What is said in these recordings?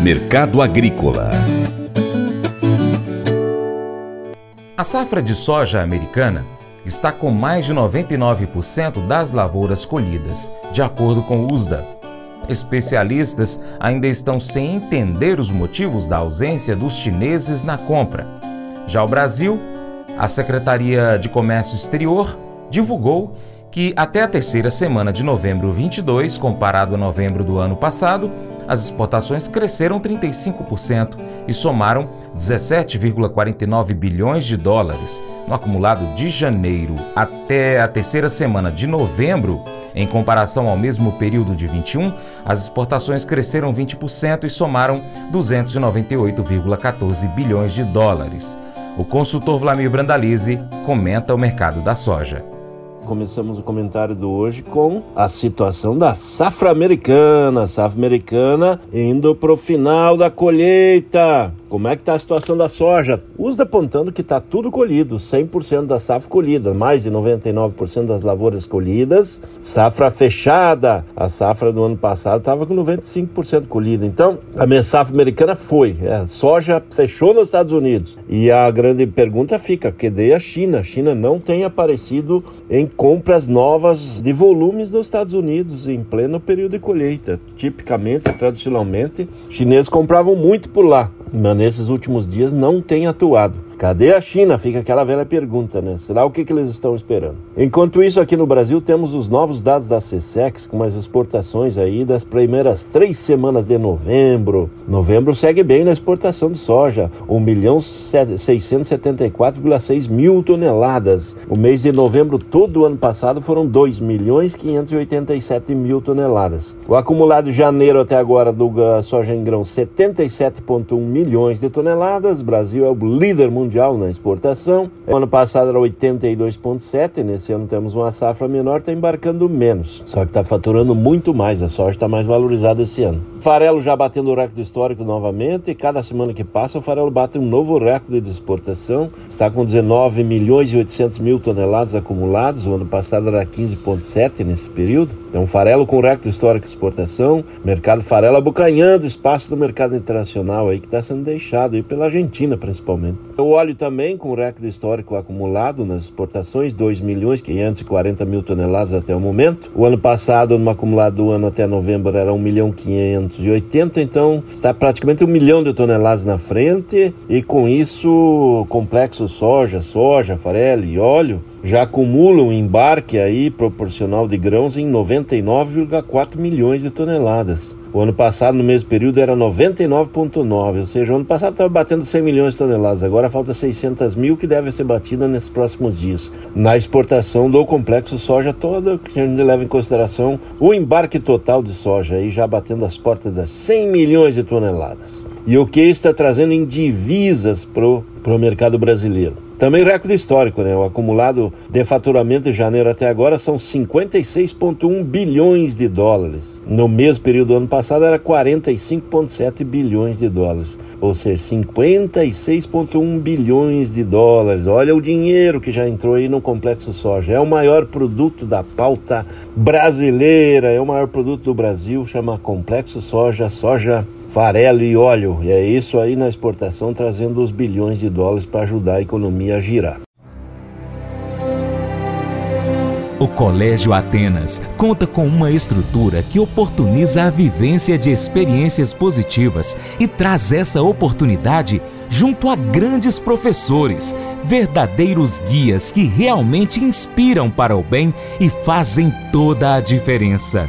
Mercado Agrícola A safra de soja americana está com mais de 99% das lavouras colhidas, de acordo com o USDA. Especialistas ainda estão sem entender os motivos da ausência dos chineses na compra. Já o Brasil, a Secretaria de Comércio Exterior divulgou que até a terceira semana de novembro 22, comparado a novembro do ano passado, as exportações cresceram 35% e somaram 17,49 bilhões de dólares. No acumulado de janeiro até a terceira semana de novembro, em comparação ao mesmo período de 21, as exportações cresceram 20% e somaram 298,14 bilhões de dólares. O consultor Vlamir Brandalize comenta o mercado da soja. Começamos o comentário do hoje com a situação da safra americana. safra americana indo para o final da colheita. Como é que está a situação da soja? Usa apontando que está tudo colhido, 100% da safra colhida, mais de 99% das lavouras colhidas, safra fechada. A safra do ano passado estava com 95% colhida. Então, a minha safra americana foi. É, a soja fechou nos Estados Unidos. E a grande pergunta fica, cadê a China? A China não tem aparecido em compras novas de volumes nos Estados Unidos em pleno período de colheita. Tipicamente, tradicionalmente, chineses compravam muito por lá mas nesses últimos dias não tem atuado. Cadê a China? Fica aquela velha pergunta, né? Será o que, que eles estão esperando? Enquanto isso, aqui no Brasil, temos os novos dados da CSEX com as exportações aí das primeiras três semanas de novembro. Novembro segue bem na exportação de soja, 1 milhão 674,6 mil toneladas. O mês de novembro todo o ano passado foram 2 milhões 587 mil toneladas. O acumulado de janeiro até agora do soja em grão, 77,1 milhões de toneladas. Brasil é o líder mundial mundial na exportação. O ano passado era 82,7, nesse ano temos uma safra menor, está embarcando menos. Só que está faturando muito mais, a soja está mais valorizada esse ano. Farelo já batendo o recorde histórico novamente, e cada semana que passa o farelo bate um novo recorde de exportação, está com 19 milhões e 800 mil toneladas acumulados, o ano passado era 15,7 nesse período. Então, farelo com recorde histórico de exportação, mercado farelo abocanhando espaço do mercado internacional aí que está sendo deixado aí pela Argentina principalmente. O óleo também com recorde histórico acumulado nas exportações, 2 milhões 540 mil toneladas até o momento. O ano passado, no acumulado do ano até novembro, era 1 milhão 580, então está praticamente um milhão de toneladas na frente e com isso complexo soja, soja, farelo e óleo já acumulam embarque aí proporcional de grãos em 99,4 milhões de toneladas. O ano passado, no mesmo período, era 99,9, ou seja, o ano passado estava batendo 100 milhões de toneladas, agora falta 600 mil que devem ser batidas nesses próximos dias. Na exportação do complexo soja toda, que a gente leva em consideração o embarque total de soja, aí já batendo as portas das 100 milhões de toneladas. E o que está trazendo em divisas para o mercado brasileiro? Também recorde histórico, né? O acumulado de faturamento de janeiro até agora são 56,1 bilhões de dólares. No mesmo período do ano passado era 45,7 bilhões de dólares. Ou seja, 56,1 bilhões de dólares. Olha o dinheiro que já entrou aí no complexo soja. É o maior produto da pauta brasileira, é o maior produto do Brasil, chama complexo soja, soja farelo e óleo. E é isso aí na exportação trazendo os bilhões de dólares para ajudar a economia a girar. O Colégio Atenas conta com uma estrutura que oportuniza a vivência de experiências positivas e traz essa oportunidade junto a grandes professores, verdadeiros guias que realmente inspiram para o bem e fazem toda a diferença.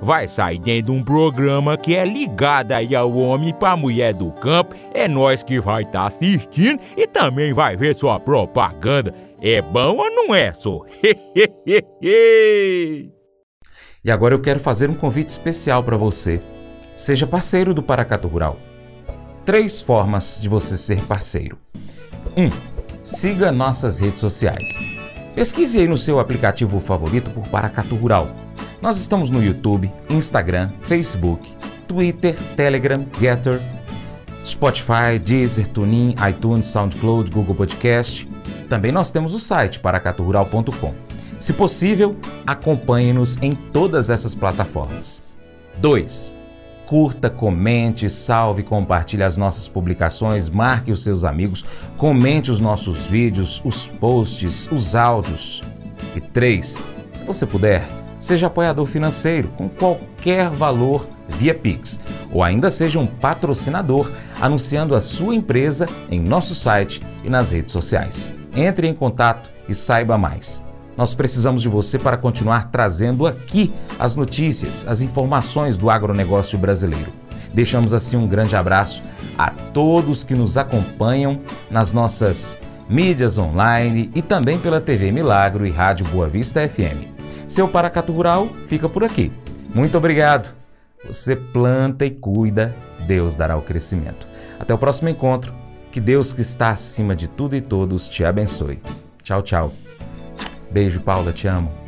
vai sair dentro de um programa que é ligado aí ao homem para mulher do campo. É nós que vai estar tá assistindo e também vai ver sua propaganda. É bom ou não é, só? e agora eu quero fazer um convite especial para você. Seja parceiro do Paracato Rural. Três formas de você ser parceiro. 1. Um, siga nossas redes sociais. Pesquise aí no seu aplicativo favorito por Paracato Rural nós estamos no YouTube, Instagram, Facebook, Twitter, Telegram, Getter, Spotify, Deezer, TuneIn, iTunes, SoundCloud, Google Podcast. Também nós temos o site paracaturural.com. Se possível, acompanhe-nos em todas essas plataformas. 2. Curta, comente, salve, compartilhe as nossas publicações, marque os seus amigos, comente os nossos vídeos, os posts, os áudios. E 3. Se você puder, Seja apoiador financeiro com qualquer valor via Pix, ou ainda seja um patrocinador anunciando a sua empresa em nosso site e nas redes sociais. Entre em contato e saiba mais. Nós precisamos de você para continuar trazendo aqui as notícias, as informações do agronegócio brasileiro. Deixamos assim um grande abraço a todos que nos acompanham nas nossas mídias online e também pela TV Milagro e Rádio Boa Vista FM. Seu Paracato Rural fica por aqui. Muito obrigado. Você planta e cuida, Deus dará o crescimento. Até o próximo encontro. Que Deus que está acima de tudo e todos te abençoe. Tchau, tchau. Beijo, Paula, te amo.